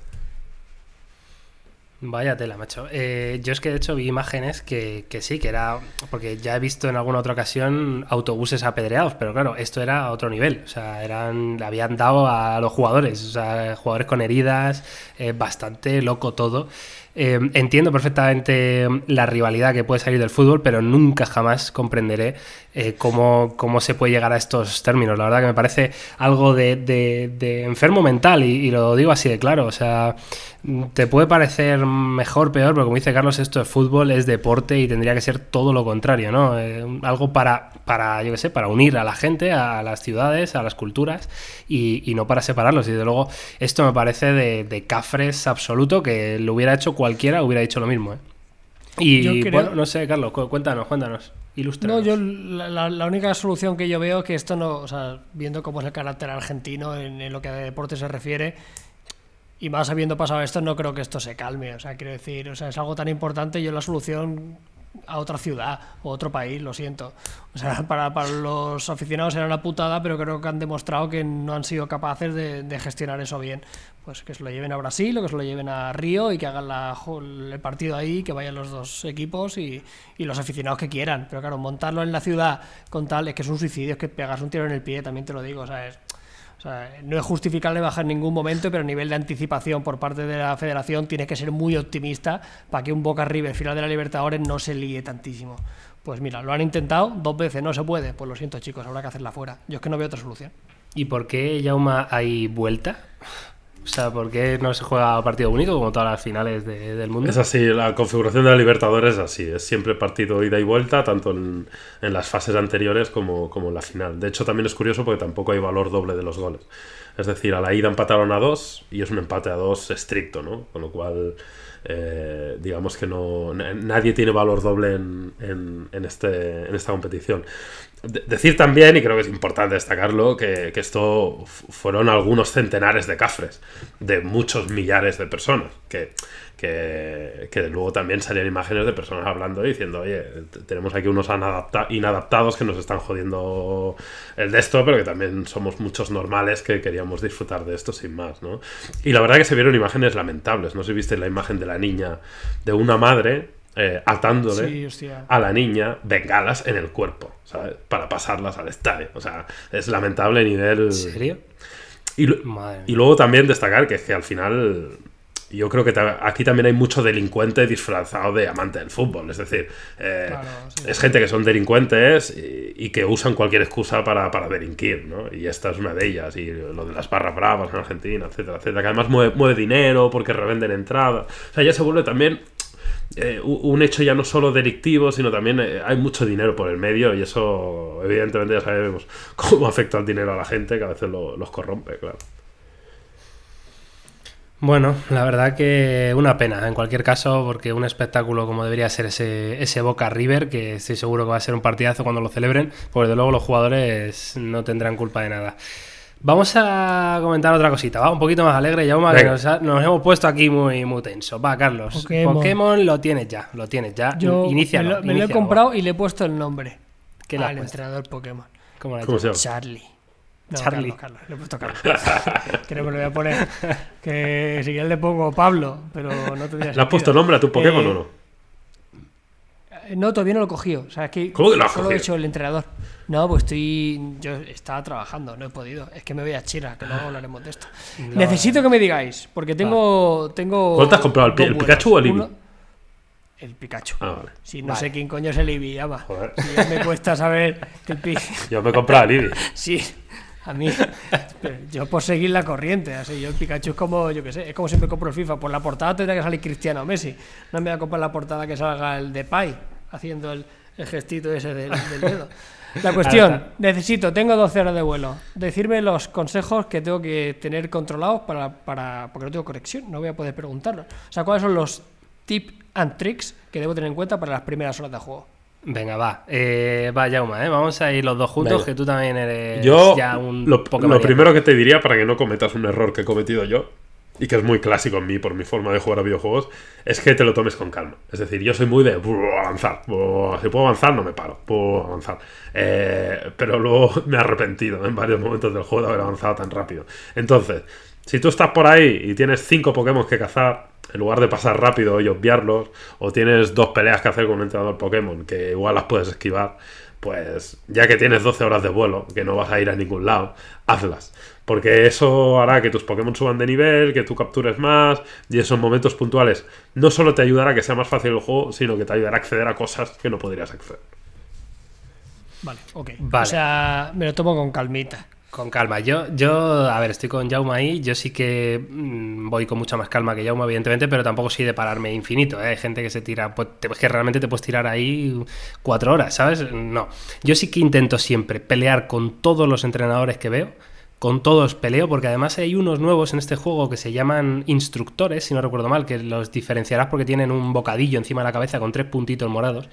Vaya tela, macho. Eh, yo es que de hecho vi imágenes que, que, sí, que era. Porque ya he visto en alguna otra ocasión autobuses apedreados, pero claro, esto era a otro nivel. O sea, eran. Le habían dado a los jugadores. O sea, jugadores con heridas, eh, bastante loco todo. Eh, entiendo perfectamente la rivalidad que puede salir del fútbol, pero nunca jamás comprenderé eh, cómo, cómo, se puede llegar a estos términos. La verdad que me parece algo de, de, de enfermo mental y, y, lo digo así de claro. O sea, te puede parecer mejor, peor, pero como dice Carlos, esto es fútbol, es deporte y tendría que ser todo lo contrario, ¿no? Eh, algo para, para, yo qué sé, para unir a la gente, a las ciudades, a las culturas y, y no para separarlos. Y desde luego, esto me parece de, de cafres absoluto que lo hubiera hecho cualquiera, hubiera dicho lo mismo, ¿eh? Y creo... bueno, no sé, Carlos, cuéntanos, cuéntanos. No, yo la, la, única solución que yo veo es que esto no, o sea, viendo cómo es el carácter argentino en, en lo que a deporte se refiere, y más habiendo pasado esto, no creo que esto se calme. O sea, quiero decir, o sea, es algo tan importante. Yo la solución a otra ciudad o otro país, lo siento. O sea, para, para los aficionados era una putada, pero creo que han demostrado que no han sido capaces de, de, gestionar eso bien. Pues que se lo lleven a Brasil o que se lo lleven a Río y que hagan la, el partido ahí, que vayan los dos equipos y, los aficionados que quieran. Pero claro, montarlo en la ciudad con tal, es que es un suicidio, es que pegas un tiro en el pie, también te lo digo. O sea, no es justificable bajar en ningún momento, pero a nivel de anticipación por parte de la federación tiene que ser muy optimista para que un Boca River final de la Libertadores no se líe tantísimo. Pues mira, lo han intentado dos veces, no se puede. Pues lo siento, chicos, habrá que hacerla fuera. Yo es que no veo otra solución. ¿Y por qué, Jauma, hay vuelta? O sea, ¿por qué no se juega partido único como todas las finales de, del mundo? Es así, la configuración de la Libertadores es así, es siempre partido ida y vuelta, tanto en, las fases anteriores como, como en la final. De hecho, también es curioso porque tampoco hay valor doble de los goles. Es decir, a la ida empataron a dos y es un empate a dos estricto, ¿no? Con lo cual, eh, digamos que no nadie tiene valor doble en, en, en, este, en esta competición decir también, y creo que es importante destacarlo, que, que, esto fueron algunos centenares de cafres, de muchos millares de personas, que, que, que luego también salían imágenes de personas hablando y diciendo, oye, tenemos aquí unos inadaptados que nos están jodiendo el de esto, pero que también somos muchos normales que queríamos disfrutar de esto sin más, ¿no? Y la verdad que se vieron imágenes lamentables, no sé si viste la imagen de la niña, de una madre eh, atándole sí, a la niña bengalas en el cuerpo, ¿sabes? Para pasarlas al estadio. O sea, es lamentable nivel. ¿En serio? Y, y luego también destacar que es que al final. Yo creo que aquí también hay mucho delincuente disfrazado de amante del fútbol. Es decir, eh, claro, sí, es gente que son delincuentes y, y que usan cualquier excusa para, para, delinquir, ¿no? Y esta es una de ellas. Y lo de las barras bravas en Argentina, etcétera, etcétera. Que además mueve, mueve dinero porque revenden entradas. O sea, ya se vuelve también eh, un hecho ya no solo delictivo, sino también eh, hay mucho dinero por el medio y eso, evidentemente, ya sabemos cómo afecta el dinero a la gente, que a veces lo, los corrompe, claro. Bueno, la verdad que una pena en cualquier caso, porque un espectáculo como debería ser ese, ese Boca River, que estoy seguro que va a ser un partidazo cuando lo celebren, pues de luego los jugadores no tendrán culpa de nada. Vamos a comentar otra cosita, va un poquito más alegre, Jauma, que nos, ha, nos, hemos puesto aquí muy, muy tenso. Va, Carlos, Pokémon. Pokémon. lo tienes ya, lo tienes ya. Yo Inícialo, me, lo, me lo he comprado y le he puesto el nombre ¿Qué al entrenador Pokémon. ¿Cómo, ¿Cómo se llama? Charlie. No, Charlie. Carlos, Carlos, le he puesto Carlos. Creo que le voy a poner. Que si él le pongo Pablo, pero no tendría ¿Le has puesto nombre a tu Pokémon eh, o no? No, todavía no lo he cogido. O sea, es que ¿Cómo que lo has solo cogido? he hecho el entrenador. No, pues estoy. Yo estaba trabajando, no he podido. Es que me voy a Chira, que luego hablaremos de esto. No. Necesito que me digáis, porque tengo. tengo ¿Cuál te has comprado? ¿El. Pikachu o el Eevee? Uno- El Pikachu. Ah, vale. Si no Vale. sé quién coño es el Eevee, llama. Joder. Si ya me cuesta saber que el pi... Yo me he comprado el Eevee. Sí, a mí. Yo por seguir la corriente. Así, yo el Pikachu es como, yo qué sé, es como siempre compro el FIFA. Por la portada tendría que salir Cristiano o Messi. No me voy a comprar la portada que salga el de Pai haciendo el, el gestito ese del, del dedo. La cuestión, necesito, tengo 12 horas de vuelo. Decirme los consejos que tengo que tener controlados para, para porque no tengo conexión, no voy a poder preguntarlos. O sea, ¿cuáles son los tips and tricks que debo tener en cuenta para las primeras horas de juego? Venga, va. Eh, va, Jauma, ¿eh? vamos a ir los dos juntos, Venga. que tú también eres Yo, ya un lo, poco lo primero que te diría para que no cometas un error que he cometido yo, y que es muy clásico en mí por mi forma de jugar a videojuegos, es que te lo tomes con calma. Es decir, yo soy muy de "Buah, avanzar. Si puedo avanzar, no me paro. Puedo avanzar. Eh, pero luego me he arrepentido en varios momentos del juego de haber avanzado tan rápido. Entonces, si tú estás por ahí y tienes cinco Pokémon que cazar, en lugar de pasar rápido y obviarlos, o tienes dos peleas que hacer con un entrenador Pokémon que igual las puedes esquivar, pues ya que tienes 12 horas de vuelo, que no vas a ir a ningún lado, hazlas. Porque eso hará que tus Pokémon suban de nivel, que tú captures más, y esos momentos puntuales no solo te ayudará a que sea más fácil el juego, sino que te ayudará a acceder a cosas que no podrías acceder. Vale, ok. Vale. O sea, me lo tomo con calmita. Con calma. Yo, yo, a ver, estoy con Jauma ahí. Yo sí que mm, voy con mucha más calma que Jauma, evidentemente, pero tampoco soy de pararme infinito. ¿eh? Hay gente que se tira, pues, te- que realmente te puedes tirar ahí cuatro horas, ¿sabes? No. Yo sí que intento siempre pelear con todos los entrenadores que veo. Con todos peleo, porque además hay unos nuevos en este juego que se llaman instructores, si no recuerdo mal, que los diferenciarás porque tienen un bocadillo encima de la cabeza con tres puntitos morados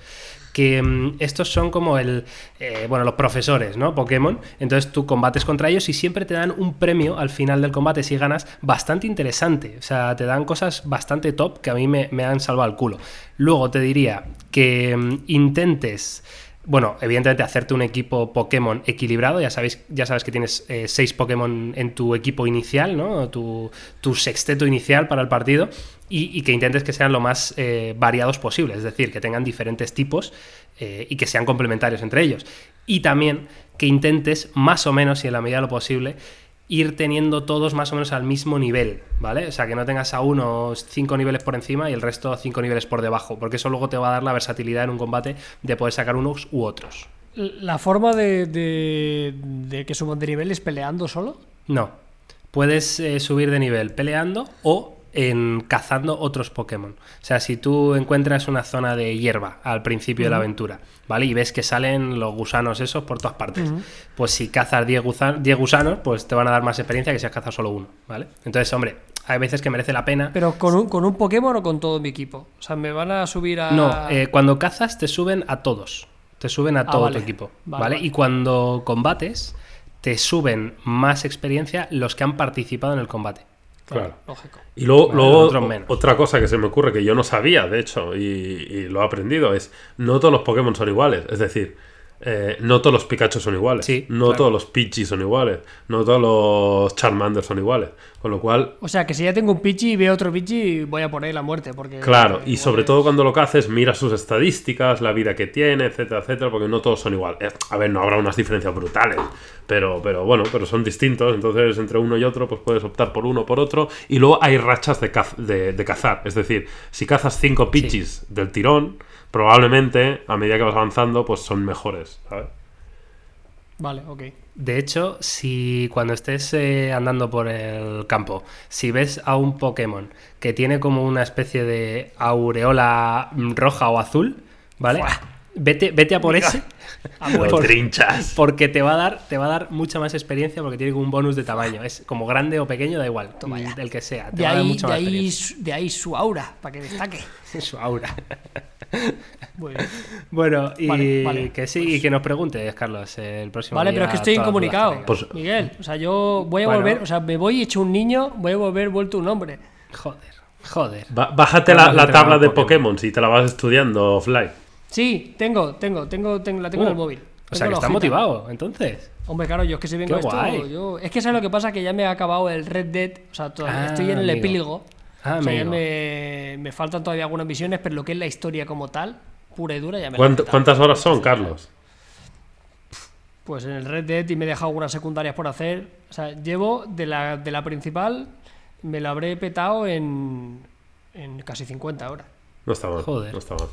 que mm, estos son como el eh, bueno los profesores no Pokémon. Entonces tú combates contra ellos y siempre te dan un premio al final del combate si ganas bastante interesante. O sea te dan cosas bastante top que a mí me, me han salvado el culo. Luego te diría que mm, intentes bueno, evidentemente hacerte un equipo Pokémon equilibrado, ya sabéis, ya sabes que tienes eh, seis Pokémon en tu equipo inicial, ¿no? Tu, sexteto inicial para el partido, y, y que intentes que sean lo más eh, variados posible, es decir, que tengan diferentes tipos eh, y que sean complementarios entre ellos. Y también que intentes, más o menos, y en la medida de lo posible, ir teniendo todos más o menos al mismo nivel, ¿vale? O sea, que no tengas a unos 5 niveles por encima y el resto 5 niveles por debajo, porque eso luego te va a dar la versatilidad en un combate de poder sacar unos u otros. ¿La forma de, de, de que suban de nivel es peleando solo? No, puedes eh, subir de nivel peleando o en cazando otros Pokémon. O sea, si tú encuentras una zona de hierba al principio de la aventura, ¿vale? Y ves que salen los gusanos esos por todas partes. Pues si cazas 10 gusa- 10 gusanos, pues te van a dar más experiencia que si has cazado solo uno, ¿vale? Entonces, hombre, hay veces que merece la pena. ¿Pero con un, con un Pokémon o con todo mi equipo? O sea, ¿me van a subir a...? No, eh, cuando cazas te suben a todos. Te suben a Ah, todo vale. tu equipo. Vale. Y cuando combates, te suben más experiencia los que han participado en el combate. Claro. Lógico. Y luego, luego otra cosa que se me ocurre que yo no sabía, de hecho, y, y lo he aprendido, es no todos los Pokémon son iguales. Es decir, eh, no todos los Pikachu son iguales. Sí, no claro. todos los Pidgey son iguales. No todos los Charmander son iguales. Con lo cual, O sea, que si ya tengo un Pichi y veo otro Pichi, voy a poner la muerte, porque... claro, y sobre es- todo cuando lo caces, mira sus estadísticas, la vida que tiene, etcétera, etcétera, porque no todos son iguales. Eh, A ver, no habrá unas diferencias brutales, pero, pero bueno, pero son distintos, entonces entre uno y otro, pues puedes optar por uno o por otro. Y luego hay rachas de, caz- de, de cazar, es decir, si cazas cinco Pidgeys del tirón, probablemente a medida que vas avanzando, pues son mejores, ¿sabes? Vale, ok. De hecho, si cuando estés eh, andando por el campo, si ves a un Pokémon que tiene como una especie de aureola roja o azul, ¿vale? Vete, vete a por ese. Los Por- trinchas. Porque te va a dar, te va a dar mucha más experiencia porque tiene como un bonus de tamaño. Es como grande o pequeño, da igual. El que sea. Te De va a dar ahí, mucha de, más ahí, de ahí su aura, para que destaque. Su aura. Bueno, y Vale, vale, que sí, y que nos preguntes, Carlos, el próximo Vale, día pero es que estoy incomunicado. Pues- Miguel, o sea, yo voy a Bueno. volver, o sea, me voy hecho un niño, voy a volver vuelto un hombre. Joder, joder. Ba- bájate la, la tabla de Pokémon. Pokémon si te la vas estudiando offline. Sí, tengo, tengo, tengo, tengo la tengo en Uh, el móvil. O sea, que estás motivado, entonces. Hombre, claro, yo es que si vengo esto, guay. yo... Es que sabes lo que pasa, que ya me ha acabado el Red Dead, o sea, todavía Ah, estoy en el amigo. epílogo. Ah, o sea, ya me, me faltan todavía algunas misiones, pero lo que es la historia como tal, pura y dura, ya me la he ¿Cuánt- quitado. ¿Cuántas horas son, Carlos? Pues en el Red Dead y me he dejado algunas secundarias por hacer. O sea, llevo de la, de la principal, me la habré petado en, en casi 50 horas. No está mal. Joder. No está mal.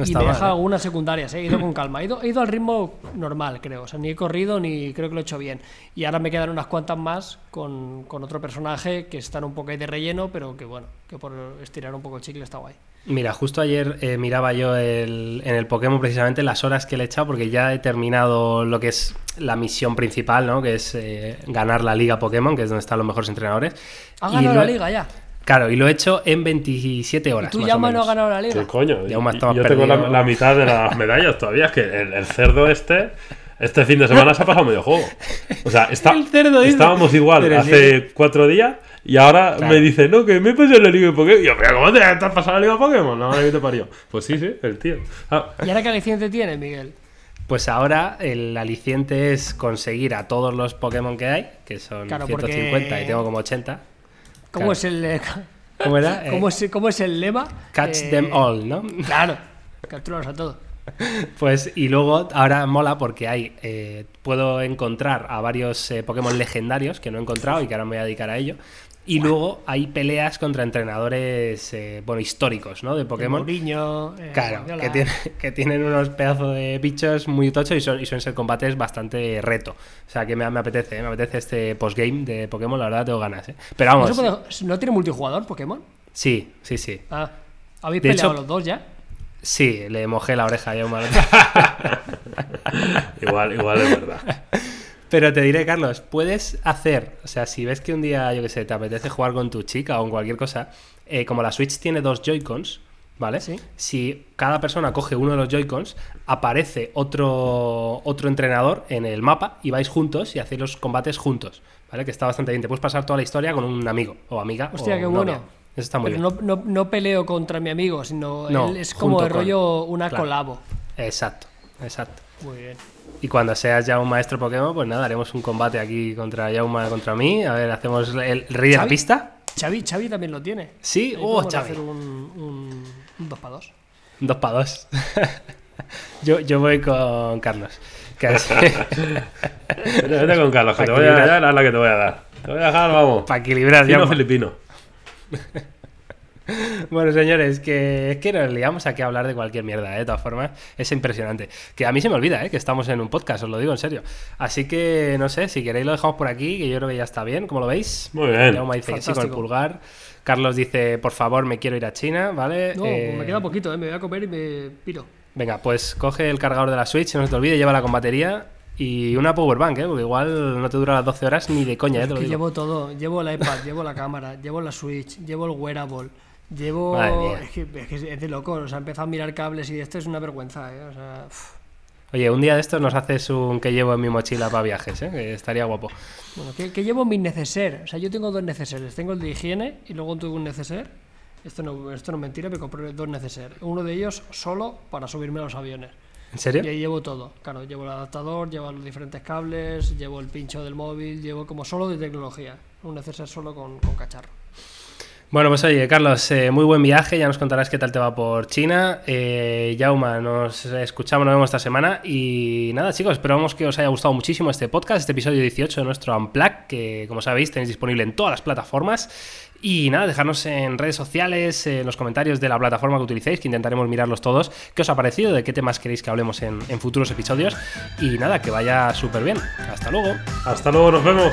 No y me he mal, dejado ¿eh? algunas secundarias, ¿eh? he ido con calma. He ido, he ido al ritmo normal, creo. O sea, ni he corrido ni creo que lo he hecho bien. Y ahora me quedan unas cuantas más con, con otro personaje que están un poco ahí de relleno, pero que bueno, que por estirar un poco el chicle está guay. Mira, justo ayer eh, miraba yo el- en el Pokémon precisamente las horas que le he echado porque ya he terminado lo que es la misión principal, ¿no? Que es eh, ganar la liga Pokémon, que es donde están los mejores entrenadores. Ha Y ganado lo la liga ya. Claro, y lo he hecho en 27 Y horas. tú más ya o no has ganado la ¿Qué liga. coño? Yo tengo la, mitad de las medallas todavía. Es que el, el cerdo este, este fin de semana se ha pasado medio juego. O sea, está- El cerdo, dice. estábamos igual Pero hace cuatro días Y ahora Claro. me dice, no, que me he pasado la liga de Pokémon. Y yo, pero ¿cómo te has pasado la liga de Pokémon? No, que te parió. Pues sí, sí, el tío. Ah, ¿Y ahora qué aliciente tiene, Miguel? Pues ahora el aliciente es conseguir a todos los Pokémon que hay, que son Claro, 150 porque- y tengo como 80. ¿Cómo es el eh, ¿Cómo era? ¿cómo es, cómo es el lema? Catch Eh, them all, ¿no? Claro, capturalos a todos. Pues y luego ahora mola porque hay eh, puedo encontrar a varios eh, Pokémon legendarios que no he encontrado y que ahora me voy a dedicar a ello. Y luego hay peleas contra entrenadores eh, bueno, históricos, ¿no? De Pokémon. Mourinho, eh, Claro, que, tiene- que tienen unos pedazos de bichos muy tochos y, son, y suelen ser combates bastante reto. O sea que me, me apetece, ¿eh? me apetece este postgame de Pokémon, la verdad tengo ganas. ¿eh? Pero ¿No, vamos, puede- ¿no tiene multijugador Pokémon? sí, sí, sí. Ah, ¿habéis De peleado hecho- los dos ya? Sí, le mojé la oreja ya un mal. igual, igual es verdad. Pero te diré, Carlos, puedes hacer, o sea, si ves que un día, yo qué sé, te apetece jugar con tu chica o con cualquier cosa, eh, como la Switch tiene dos Joy-Cons, ¿vale? Sí. Si cada persona coge uno de los Joy-Cons, aparece otro, otro entrenador en el mapa y vais juntos y hacéis los combates juntos, ¿vale? Que está bastante bien. Te puedes pasar toda la historia con un amigo o amiga. Hostia, o qué novia. bueno. Eso está muy Pero bien. no, no, no peleo contra mi amigo, sino No, él es como de con. rollo una Claro. colabo. Exacto, exacto. Muy bien. Y cuando seas ya un maestro Pokémon, pues nada, haremos un combate aquí contra Yauma contra mí. A ver, hacemos el rey de la pista. Xavi, Xavi también lo tiene. Sí, Ahí oh, Xavi. hacer un, un, un 2 para 2. Dos para dos. yo, yo voy con Carlos. Vete, con Carlos, que te voy a dar la que te voy a dar. Te voy a dejar, vamos. para equilibrar. Fino ya. filipino. Bueno, señores, que es que nos liamos aquí a hablar de cualquier mierda, ¿eh? de todas formas. Es impresionante. Que a mí se me olvida, ¿eh? que estamos en un podcast, os lo digo en serio. Así que, no sé, si queréis lo dejamos por aquí, que yo creo que ya está bien. ¿Cómo lo veis? Muy bien. Dice que sí con el Fantástico. pulgar. Carlos dice, por favor, me quiero ir a China, ¿vale? No, Eh, me queda poquito, ¿eh? me voy a comer y me piro. Venga, pues coge el cargador de la Switch, no se te olvide, llévala con batería y una powerbank, ¿eh? Porque igual no te dura las 12 horas ni de coña, ¿eh? Es Te lo que digo. llevo todo, llevo el iPad, llevo la cámara, llevo la Switch, llevo el wearable, llevo... Es que, es que es de loco, o sea, empezado a mirar cables y esto es una vergüenza, ¿eh? O sea, uf. Oye, un día de estos nos haces un que llevo en mi mochila para viajes, ¿eh? Que estaría guapo. Bueno, que, que llevo mi neceser. O sea, yo tengo dos neceseres. Tengo el de higiene y luego tuve un neceser. Esto no, esto no es mentira, me compré dos neceser. Uno de ellos solo para subirme a los aviones. ¿En serio? Y ahí llevo todo. Claro, llevo el adaptador, llevo los diferentes cables, llevo el pincho del móvil, llevo como solo de tecnología. Un neceser solo con, con cacharro. Bueno, pues oye, Carlos, eh, muy buen viaje, ya nos contarás qué tal te va por China. Eh, Yauma, nos escuchamos, nos vemos esta semana. Y nada, chicos, esperamos que os haya gustado muchísimo este podcast, este episodio 18 de nuestro Unplug, que como sabéis tenéis disponible en todas las plataformas. Y nada, dejarnos en redes sociales, en los comentarios de la plataforma que utilicéis, que intentaremos mirarlos todos. ¿Qué os ha parecido? ¿De qué temas queréis que hablemos en futuros episodios? Y nada, que vaya súper bien. Hasta luego. Hasta luego, nos vemos.